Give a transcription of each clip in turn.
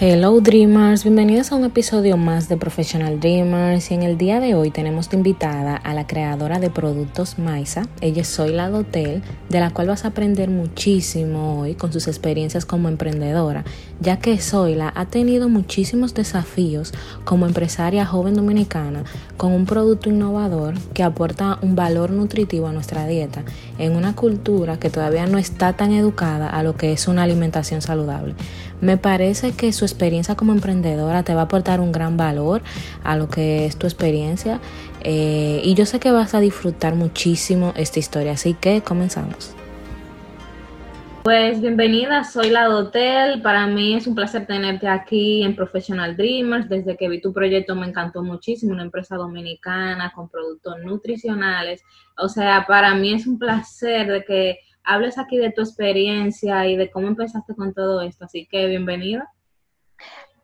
Hello Dreamers, bienvenidos a un episodio más de Professional Dreamers. Y en el día de hoy tenemos invitada a la creadora de productos Maisa, ella es Zoila Dotel, de la cual vas a aprender muchísimo hoy con sus experiencias como emprendedora, ya que Zoila ha tenido muchísimos desafíos como empresaria joven dominicana con un producto innovador que aporta un valor nutritivo a nuestra dieta en una cultura que todavía no está tan educada a lo que es una alimentación saludable. Me parece que su experiencia como emprendedora te va a aportar un gran valor a lo que es tu experiencia eh, y yo sé que vas a disfrutar muchísimo esta historia, así que comenzamos. Pues bienvenida, soy la Dotel. Para mí es un placer tenerte aquí en Professional Dreamers. Desde que vi tu proyecto me encantó muchísimo, una empresa dominicana con productos nutricionales. O sea, para mí es un placer que hables aquí de tu experiencia y de cómo empezaste con todo esto. Así que bienvenida.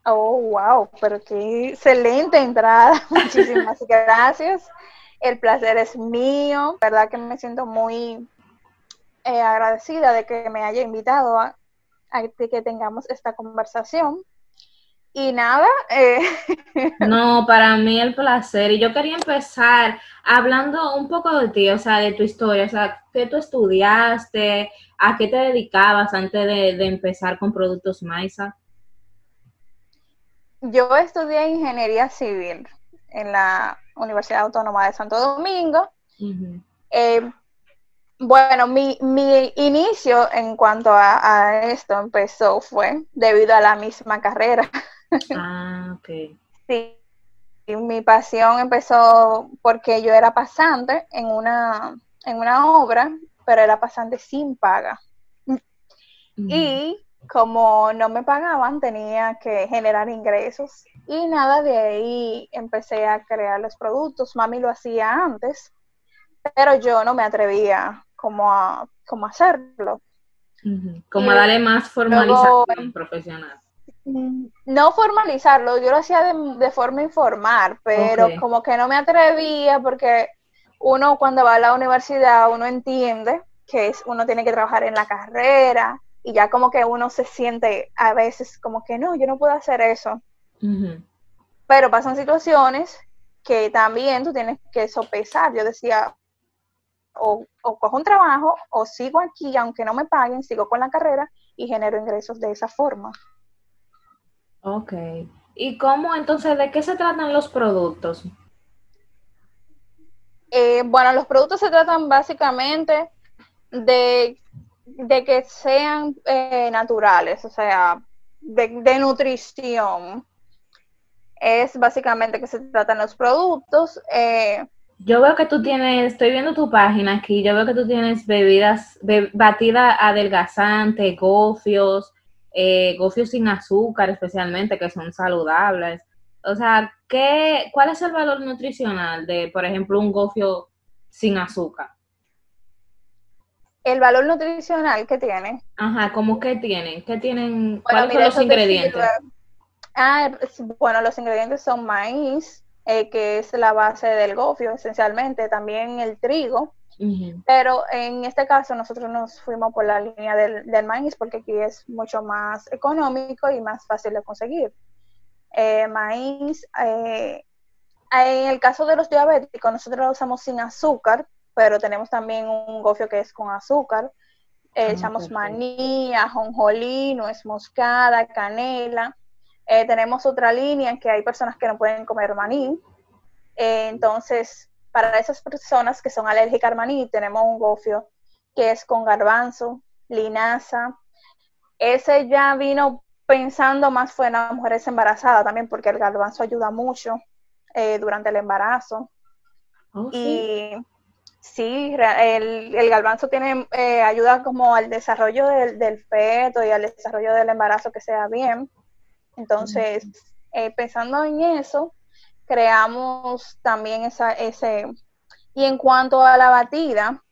Oh, wow, pero qué excelente entrada. Muchísimas gracias. El placer es mío. Verdad que me siento muy eh, agradecida de que me haya invitado a, a que tengamos esta conversación. Y nada. Eh. No, para mí el placer. Y yo quería empezar hablando un poco de ti, o sea, de tu historia, o sea, qué tú estudiaste, a qué te dedicabas antes de, empezar con Productos Maisa. Yo estudié ingeniería civil en la Universidad Autónoma de Santo Domingo. Eh, bueno, mi, mi, inicio en cuanto a, esto empezó fue debido a la misma carrera. Ah, ok. sí, mi pasión empezó porque yo era pasante en una, en una obra, pero era pasante sin paga. Y como no me pagaban, tenía que generar ingresos. Y nada, de ahí empecé a crear los productos. Mami lo hacía antes, pero yo no me atrevía como a, como hacerlo. Como a darle más formalización profesional. Mm, no formalizarlo, yo lo hacía de, forma informal, pero como que no me atrevía porque uno cuando va a la universidad uno entiende que es, uno tiene que trabajar en la carrera y ya como que uno se siente a veces como que no, yo no puedo hacer eso. Pero pasan situaciones que también tú tienes que sopesar. Yo decía, o, o, cojo un trabajo o sigo aquí, aunque no me paguen, sigo con la carrera y genero ingresos de esa forma. Ok. ¿Y cómo entonces, de qué se tratan los productos? Eh, bueno, los productos se tratan básicamente de, que sean eh, naturales, o sea, de, nutrición. Es básicamente que se tratan los productos. Eh, yo veo que tú tienes, estoy viendo tu página aquí, yo veo que tú tienes bebidas, batida adelgazante, gofios, eh, gofios sin azúcar especialmente, que son saludables. O sea, ¿qué, ¿cuál es el valor nutricional de, por ejemplo, un gofio sin azúcar? El valor nutricional que tiene. Ajá, ¿cómo que tienen? ¿Qué tienen? ¿Cuáles son los ingredientes? Ah, bueno, los ingredientes son maíz, eh, que es la base del gofio esencialmente, también el trigo, pero en este caso nosotros nos fuimos por la línea del, maíz porque aquí es mucho más económico y más fácil de conseguir. Eh, maíz, eh, en el caso de los diabéticos, nosotros lo usamos sin azúcar, pero tenemos también un gofio que es con azúcar. Ah, echamos maní, ajonjolí, nuez moscada, canela. Eh, tenemos otra línea que hay personas que no pueden comer maní. entonces, para esas personas que son alérgicas al maní, tenemos un gofio que es con garbanzo, linaza. Ese ya vino pensando más fue en las mujeres embarazadas también, porque el garbanzo ayuda mucho eh, durante el embarazo. Oh, y sí, el, el garbanzo tiene, eh, ayuda como al desarrollo del, feto y al desarrollo del embarazo que sea bien. Entonces, eh, pensando en eso, creamos también esa, ese... Y en cuanto a la batida,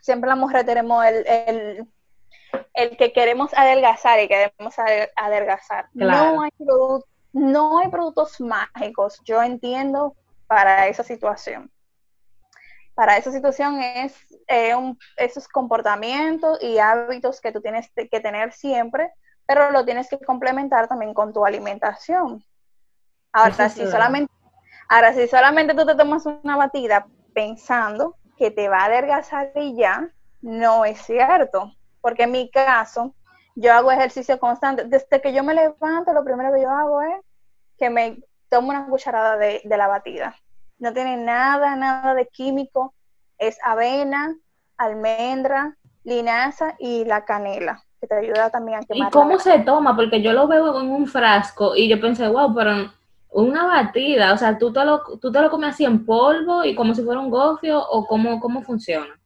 siempre las mujeres tenemos el, el, el que queremos adelgazar y queremos adelgazar. No, hay no hay productos mágicos, yo entiendo, para esa situación. Para esa situación es eh, esos comportamientos y hábitos que tú tienes que tener siempre pero lo tienes que complementar también con tu alimentación. Ahora, si solamente, ahora, si solamente tú te tomas una batida pensando que te va a adelgazar y ya, no es cierto. Porque en mi caso, yo hago ejercicio constante. Desde que yo me levanto, lo primero que yo hago es que me tomo una cucharada de, de la batida. No tiene nada, nada de químico. Es avena, almendra, linaza y la canela, que te ayuda también a quemar. ¿Y cómo se toma? Porque yo lo veo en un frasco y yo pensé, wow, pero una batida, o sea, ¿tú te lo, tú te lo comes así en polvo y como si fuera un gofio o cómo, cómo funciona?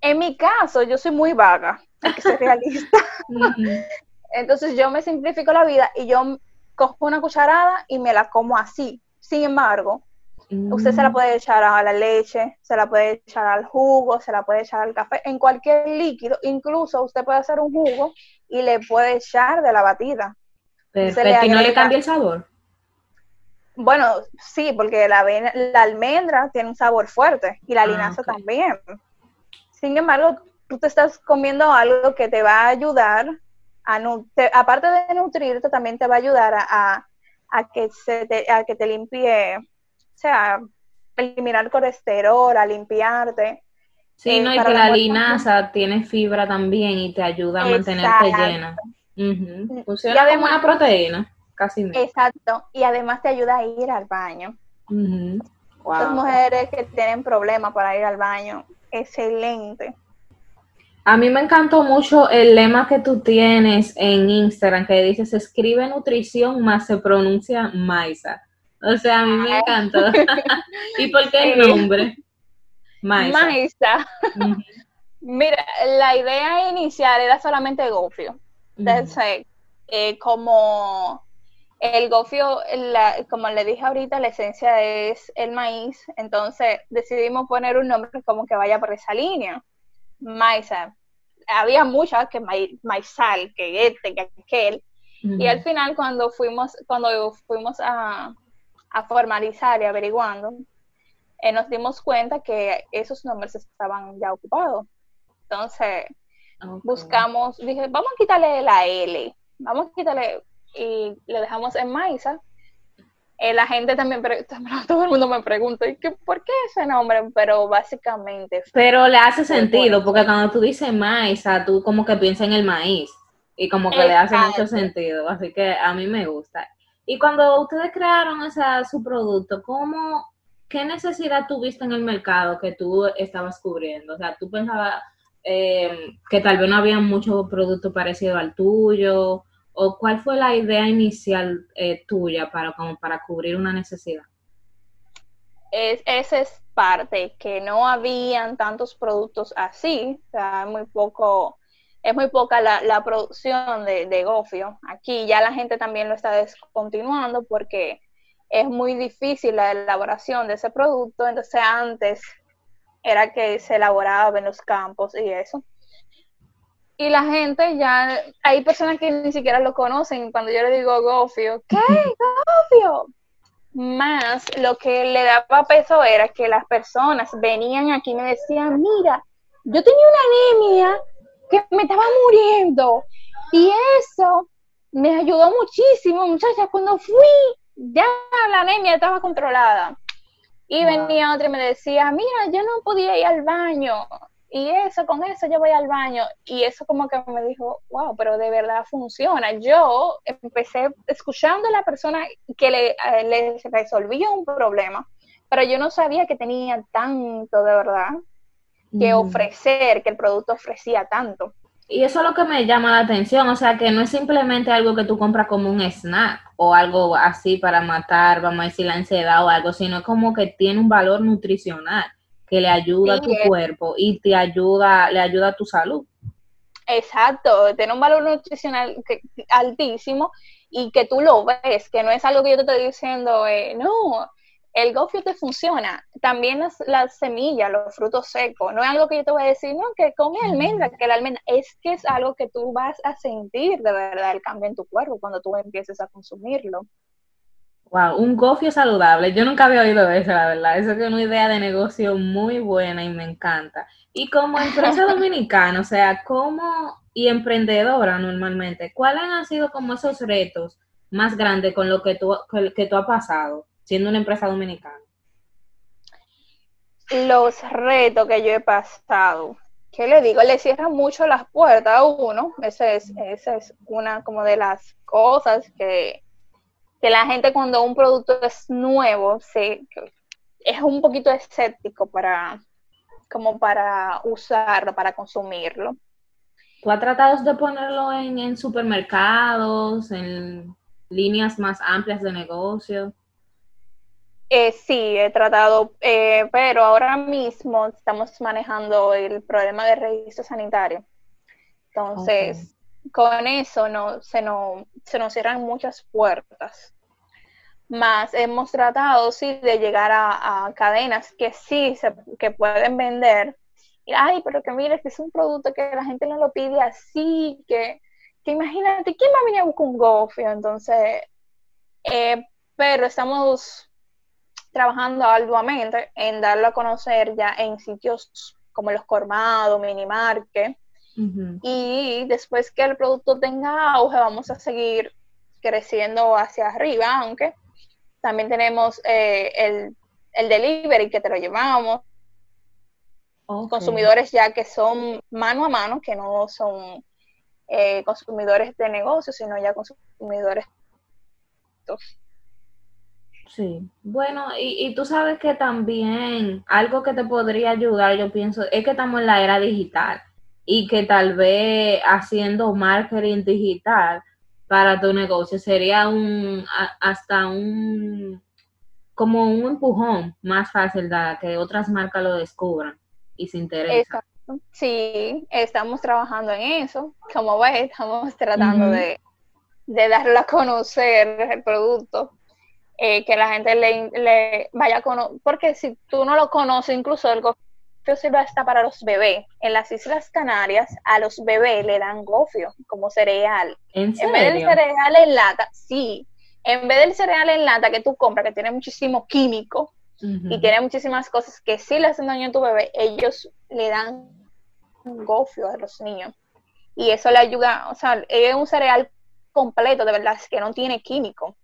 En mi caso, yo soy muy vaga, hay que ser realista. Entonces yo me simplifico la vida y yo cojo una cucharada y me la como así. Sin embargo, usted se la mm. puede echar a la leche, se la puede echar al jugo, se la puede echar al café, en cualquier líquido. Incluso usted puede hacer un jugo y le puede echar de la batida. Perfecto, ¿y no le cambia el sabor? Bueno, sí, porque la, la almendra tiene un sabor fuerte y la ah, linaza también. Sin embargo, tú te estás comiendo algo que te va a ayudar, a aparte de nutrirte, también te va a ayudar a, que, se te, a que te limpie, o sea, eliminar colesterol, a limpiarte. Sí, eh, no, y que la linaza tiene fibra también y te ayuda a mantenerte llena. Funciona como una proteína, casi. Exacto, y además te ayuda a ir al baño. Las mujeres que tienen problemas para ir al baño, excelente. A mí me encantó mucho el lema que tú tienes en Instagram, que dices, escribe nutrición más se pronuncia Maisa. O sea, a mí me encantó. ¿Y por qué el nombre? Maisa. Mira, la idea inicial era solamente gofio. Entonces, eh, como el gofio, como le dije ahorita, la esencia es el maíz, entonces decidimos poner un nombre como que vaya por esa línea. Maisa. Había muchas que maizal, que este, que aquel. Y al final cuando fuimos, cuando fuimos a, formalizar y averiguando, eh, nos dimos cuenta que esos nombres estaban ya ocupados. Entonces, buscamos, dije, vamos a quitarle la L, vamos a quitarle y le dejamos en Maisa. Eh, la gente también, todo el mundo me pregunta, ¿y qué, ¿por qué ese nombre? Pero básicamente... Pero le hace sentido, porque cuando tú dices Maisa, tú como que piensas en el maíz y como que le hace mucho sentido, así que a mí me gusta. Y cuando ustedes crearon esa, su producto, ¿cómo, qué necesidad tuviste en el mercado que tú estabas cubriendo? O sea, tú pensabas eh, que tal vez no había mucho producto parecido al tuyo, o cuál fue la idea inicial eh, tuya para, como para cubrir una necesidad? Es, esa es parte, que no habían tantos productos así, o sea, muy poco, es muy poca la, producción de, de, gofio. Aquí ya la gente también lo está descontinuando porque es muy difícil la elaboración de ese producto, entonces antes era que se elaboraba en los campos y eso y la gente ya, hay personas que ni siquiera lo conocen cuando yo le digo gofio, ¿qué? Gofio. Más lo que le daba peso era que las personas venían aquí y me decían, mira, yo tenía una anemia que me estaba muriendo y eso me ayudó muchísimo, muchachas, cuando fui, ya la anemia estaba controlada. Y venía otra y me decía, mira, yo no podía ir al baño y eso, con eso yo voy al baño. Y eso como que me dijo, wow, pero de verdad funciona. Yo empecé escuchando a la persona que le, eh, le resolvía un problema, pero yo no sabía que tenía tanto de verdad que ofrecer, que el producto ofrecía tanto. Y eso es lo que me llama la atención, o sea, que no es simplemente algo que tú compras como un snack o algo así para matar, vamos a decir, la ansiedad o algo, sino como que tiene un valor nutricional que le ayuda a tu cuerpo y te ayuda, le ayuda a tu salud. Exacto, tiene un valor nutricional altísimo y que tú lo ves, que no es algo que yo te estoy diciendo, eh, no, el gofio te funciona. También las, las, semillas, los frutos secos, no es algo que yo te voy a decir, no, que come almendra, que la almendra, es que es algo que tú vas a sentir de verdad el cambio en tu cuerpo cuando tú empieces a consumirlo. Wow, un gofio saludable. Yo nunca había oído eso, la verdad. Eso es una idea de negocio muy buena y me encanta. Y como empresa dominicana, o sea, ¿cómo, y emprendedora normalmente, ¿cuáles han sido como esos retos más grandes con lo que tú, que tú has pasado siendo una empresa dominicana? Los retos que yo he pasado. ¿Qué le digo? Le cierran mucho las puertas a uno. Esa es, esa es una como de las cosas que, que la gente cuando un producto es nuevo se, es un poquito escéptico para como para usarlo, para consumirlo. ¿Tú has tratado de ponerlo en, supermercados, en líneas más amplias de negocio? Eh, sí, he tratado, eh, pero ahora mismo estamos manejando el problema del registro sanitario. Entonces, con eso no, se, no, se nos cierran muchas puertas. Más hemos tratado, sí, de llegar a, cadenas que sí se, que pueden vender ay, pero que mire, que es un producto que la gente no lo pide así, que, que imagínate, ¿quién va a venir a buscar un gofio? Entonces, eh, pero estamos trabajando arduamente en darlo a conocer ya en sitios como los Cormados, Y después que el producto tenga auge, vamos a seguir creciendo hacia arriba, aunque también tenemos eh, el, el delivery que te lo llevamos, consumidores ya que son mano a mano, que no son eh, consumidores de negocios, sino ya consumidores. Sí, bueno, y, y, tú sabes que también algo que te podría ayudar, yo pienso, es que estamos en la era digital y que tal vez haciendo marketing digital para tu negocio sería un hasta un como un empujón más fácil de que otras marcas lo descubran y se interesa. Sí, estamos trabajando en eso. Como ves, estamos tratando de, darlo a conocer el producto, eh, que la gente le, vaya a conocer, porque si tú no lo conoces, incluso el sirve hasta para los bebés. En las Islas Canarias a los bebés le dan gofio como cereal. ¿En, en vez del cereal en lata, sí. En vez del cereal en lata que tú compras, que tiene muchísimo químico, y tiene muchísimas cosas que sí le hacen daño a tu bebé, ellos le dan gofio a los niños. Y eso le ayuda, o sea, es un cereal completo, de verdad, que no tiene químico.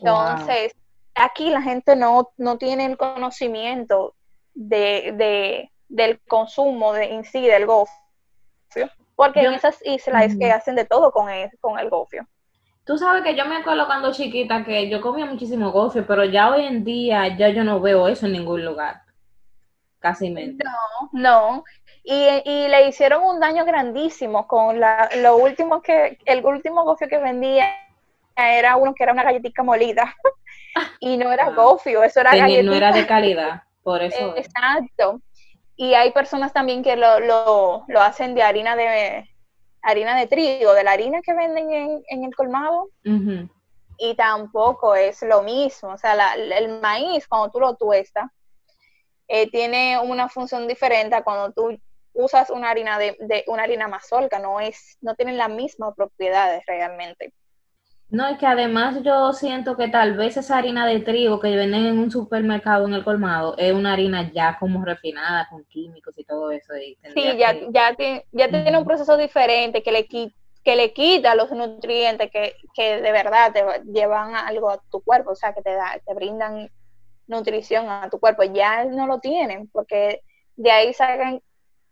Entonces, aquí la gente no, no tiene el conocimiento de, del consumo de, en sí del gofio, porque en esas islas es que hacen de todo con el, con el gofio. Tú sabes que yo me acuerdo cuando chiquita que yo comía muchísimo gofio, pero ya hoy en día ya yo no veo eso en ningún lugar. Casi mente. No, no. Y, le hicieron un daño grandísimo con la, lo último que, el último gofio que vendía era uno que era una galletita molida. y no era gofio, eso era galletita. No era de calidad, por eso. Exacto. Y hay personas también que lo, lo, lo hacen de harina de, harina de trigo, de la harina que venden en, el colmado, y tampoco es lo mismo. O sea, el maíz, cuando tú lo tuestas, eh, tiene una función diferente a cuando tú usas una harina de, de una harina mazorca, no es, no tienen las mismas propiedades realmente. No, es que además yo siento que tal vez esa harina de trigo que venden en un supermercado en el colmado es una harina ya como refinada con químicos y todo eso. sí, ya, ya, ya tiene un proceso diferente que le, que le quita los nutrientes que, que de verdad te llevan algo a tu cuerpo, o sea, que te, da, te brindan nutrición a tu cuerpo. Ya no lo tienen porque de ahí sacan,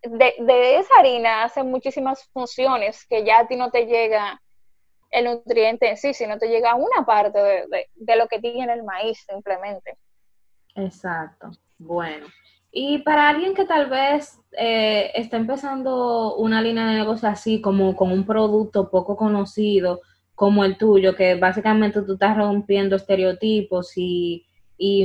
de, de esa harina hacen muchísimas funciones que ya a ti no te llega el nutriente en sí, sino te llega una parte de, lo que tiene el maíz simplemente. Exacto. Bueno. Y para alguien que tal vez eh, está empezando una línea de negocio así, como con un producto poco conocido, como el tuyo, que básicamente tú estás rompiendo estereotipos y,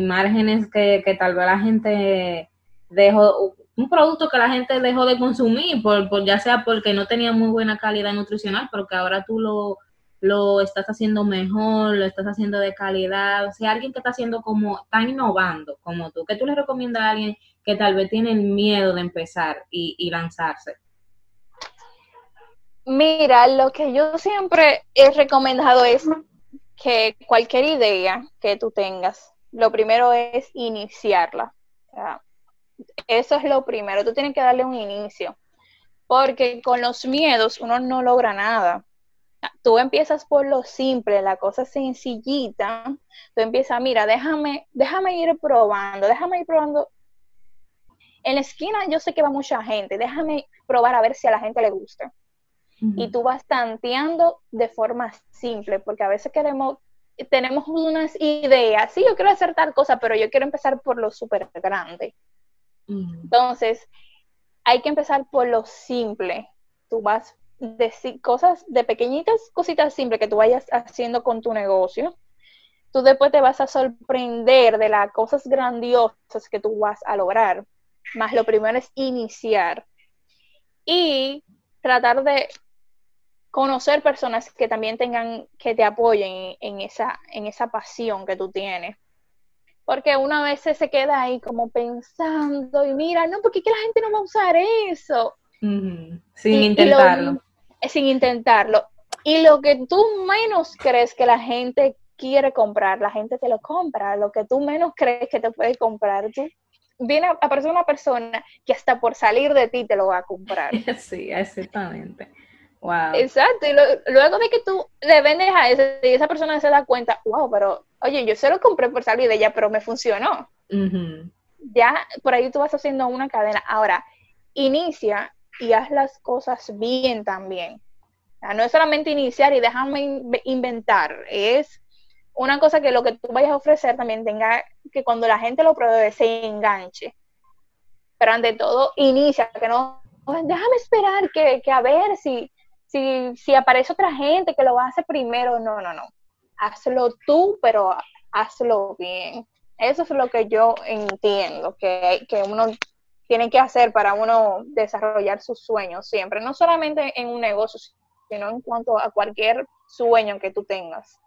márgenes que, tal vez la gente dejó, un producto que la gente dejó de consumir, por, por, ya sea porque no tenía muy buena calidad nutricional, pero que ahora tú lo, lo estás haciendo mejor, lo estás haciendo de calidad, o sea, alguien que está haciendo como, está innovando como tú, ¿qué tú le recomiendas a alguien que tal vez tiene el miedo de empezar y, lanzarse? Mira, lo que yo siempre he recomendado es que cualquier idea que tú tengas, lo primero es iniciarla. eso es lo primero, tú tienes que darle un inicio porque con los miedos uno no logra nada. Tú empiezas por lo simple, la cosa sencillita, tú empiezas, mira, déjame, déjame ir probando, déjame ir probando. En la esquina yo sé que va mucha gente, déjame probar a ver si a la gente le gusta. Y tú vas tanteando de forma simple, porque a veces queremos, tenemos unas ideas, sí, yo quiero hacer tal cosa, pero yo quiero empezar por lo súper grande. Entonces, hay que empezar por lo simple. Tú vas de cosas, de pequeñitas cositas simples que tú vayas haciendo con tu negocio. Tú después te vas a sorprender de las cosas grandiosas que tú vas a lograr. Más lo primero es iniciar y tratar de conocer personas que también tengan, que te apoyen en esa, en esa pasión que tú tienes porque una vez se queda ahí como pensando y mira, no, porque la gente no va a usar eso. Sin intentarlo. Sin intentarlo. Y lo que tú menos crees que la gente quiere comprar, la gente te lo compra. Lo que tú menos crees que te puede comprar, tú viene a aparecer una persona que hasta por salir de ti te lo va a comprar. Sí, exactamente. Wow. Exacto, y luego de que tú le vendes a ese, y esa persona se da cuenta, wow, pero oye, yo se lo compré por salir de ella, pero me funcionó. Ya por ahí tú vas haciendo una cadena. Ahora, inicia y haz las cosas bien también. no es solamente iniciar y déjame inventar, es una cosa que lo que tú vayas a ofrecer también tenga que cuando la gente lo pruebe se enganche. Pero ante todo, inicia, que no, déjame esperar que, que a ver si, si, si aparece otra gente que lo va a hacer primero. No, no, no hazlo tú, pero hazlo bien. Eso es lo que yo entiendo que, que uno tiene que hacer para uno desarrollar sus sueños siempre, no solamente en un negocio, sino en cuanto a cualquier sueño que tú tengas.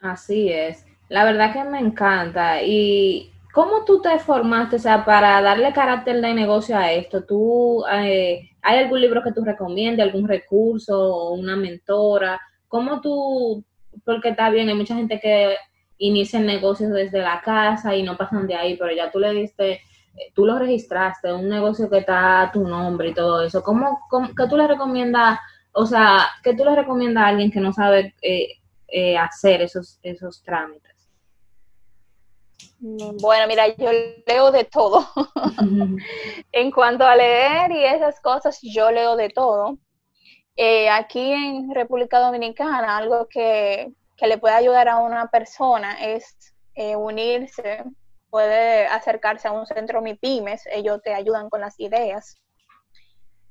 Así es. La verdad que me encanta. ¿Y cómo tú te formaste, o sea, para darle carácter de negocio a esto? ¿Tú, eh, ¿Hay algún libro que tú recomiendes, algún recurso o una mentora? ¿Cómo tú porque está bien, hay mucha gente que inicia negocios desde la casa y no pasan de ahí, pero ya tú le diste, tú lo registraste, un negocio que está a tu nombre y todo eso. ¿Cómo, qué tú le recomiendas, o sea, qué tú le recomiendas a alguien que no sabe eh, eh, hacer esos, esos trámites? Bueno, mira, yo leo de todo. en cuanto a leer y esas cosas, yo leo de todo. Eh, aquí en República Dominicana, algo que, le puede ayudar a una persona es eh, unirse, puede acercarse a un centro MIPIMES, ellos te ayudan con las ideas,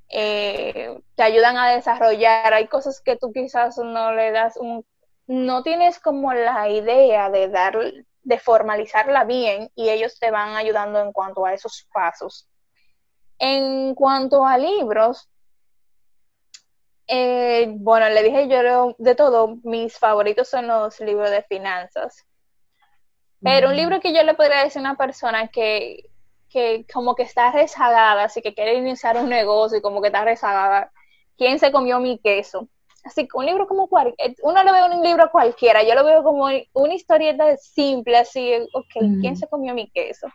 eh, te ayudan a desarrollar, hay cosas que tú quizás no le das un, no tienes como la idea de dar, de formalizarla bien y ellos te van ayudando en cuanto a esos pasos. En cuanto a libros, eh, bueno, le dije yo de todo, mis favoritos son los libros de finanzas. Pero un libro que yo le podría decir a una persona que, que como que está rezagada, así que quiere iniciar un negocio y como que está rezagada, ¿quién se comió mi queso? Así que un libro como cualquiera, uno lo ve un libro cualquiera, yo lo veo como una historieta simple, así, ok, ¿quién se comió mi queso?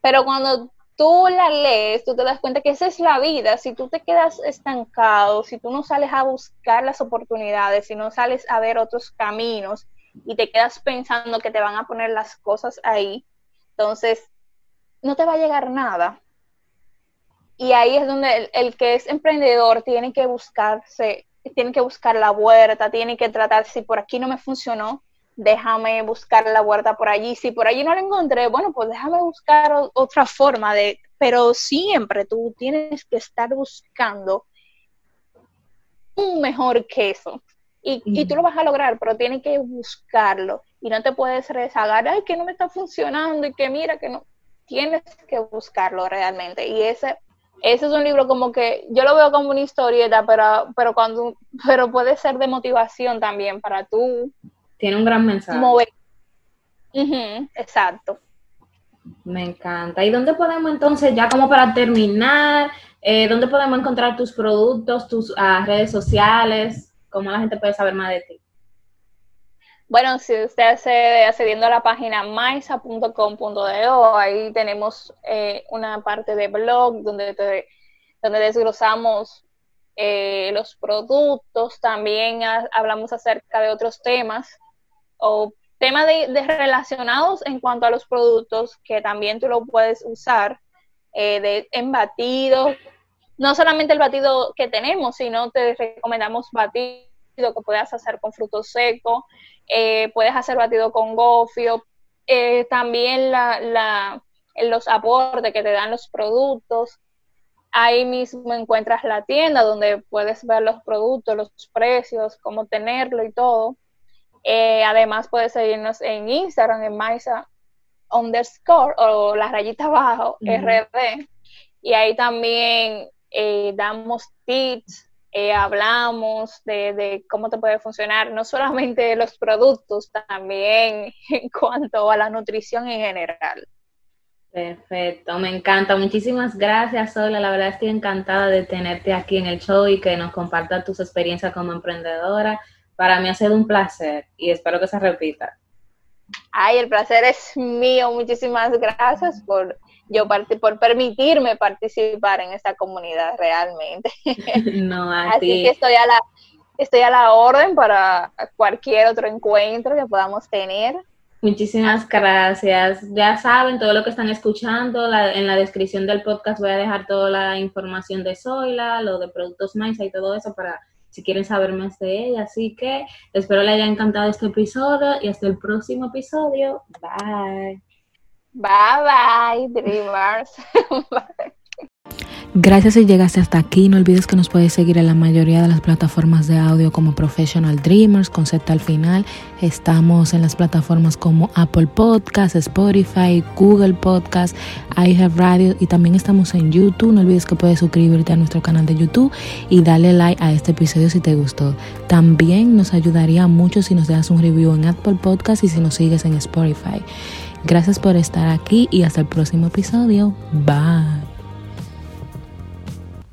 Pero cuando tú la lees, tú te das cuenta que esa es la vida. Si tú te quedas estancado, si tú no sales a buscar las oportunidades, si no sales a ver otros caminos y te quedas pensando que te van a poner las cosas ahí, entonces no te va a llegar nada. Y ahí es donde el, que es emprendedor tiene que buscarse, tiene que buscar la vuelta, tiene que tratar, si por aquí no me funcionó, déjame buscar la vuelta por allí. Si por allí no la encontré, bueno, pues déjame buscar otra forma de, pero siempre tú tienes que estar buscando un mejor queso. Y, y, tú lo vas a lograr, pero tienes que buscarlo. Y no te puedes rezagar, ay, que no me está funcionando y que mira que no. Tienes que buscarlo realmente. Y ese, ese es un libro como que yo lo veo como una historieta, pero, pero, cuando, pero puede ser de motivación también para tú tiene un gran mensaje. exacto. Me encanta. ¿Y dónde podemos entonces, ya como para terminar, eh, dónde podemos encontrar tus productos, tus ah, redes sociales? ¿Cómo la gente puede saber más de ti? Bueno, si usted accede accediendo a la página maisa.com.do, ahí tenemos eh, una parte de blog donde, donde desglosamos eh, los productos, también hablamos acerca de otros temas o temas de, relacionados en cuanto a los productos que también tú lo puedes usar eh, de, en batidos, no solamente el batido que tenemos, sino te recomendamos batido que puedas hacer con frutos secos, eh, puedes hacer batido con gofio, eh, también la, los aportes que te dan los productos. Ahí mismo encuentras la tienda donde puedes ver los productos, los precios, cómo tenerlo y todo. Eh, además puedes seguirnos en Instagram, en Maisa underscore o la rayita abajo, RD. Y ahí también damos tips eh, hablamos de, cómo te puede funcionar, no solamente los productos, también en cuanto a la nutrición en general. Perfecto, me encanta. Muchísimas gracias, Sola. La verdad estoy encantada de tenerte aquí en el show y que nos compartas tus experiencias como emprendedora. Para mí ha sido un placer y espero que se repita. Ay, el placer es mío. Muchísimas gracias por yo por permitirme participar en esta comunidad realmente. No, Así que estoy a la estoy a la orden para cualquier otro encuentro que podamos tener. Muchísimas gracias. Ya saben todo lo que están escuchando. en la descripción del podcast voy a dejar toda la información de Zoila, lo de productos Maisa y todo eso para si quieren saber más de ella. Así que espero les haya encantado este episodio y hasta el próximo episodio. Bye. Bye bye, Dreamers. Gracias si llegaste hasta aquí. No olvides que nos puedes seguir en la mayoría de las plataformas de audio como Professional Dreamers, concepto al final. Estamos en las plataformas como Apple Podcasts, Spotify, Google Podcasts, iHeartRadio y también estamos en YouTube. No olvides que puedes suscribirte a nuestro canal de YouTube y darle like a este episodio si te gustó. También nos ayudaría mucho si nos dejas un review en Apple Podcasts y si nos sigues en Spotify. Gracias por estar aquí y hasta el próximo episodio. Bye.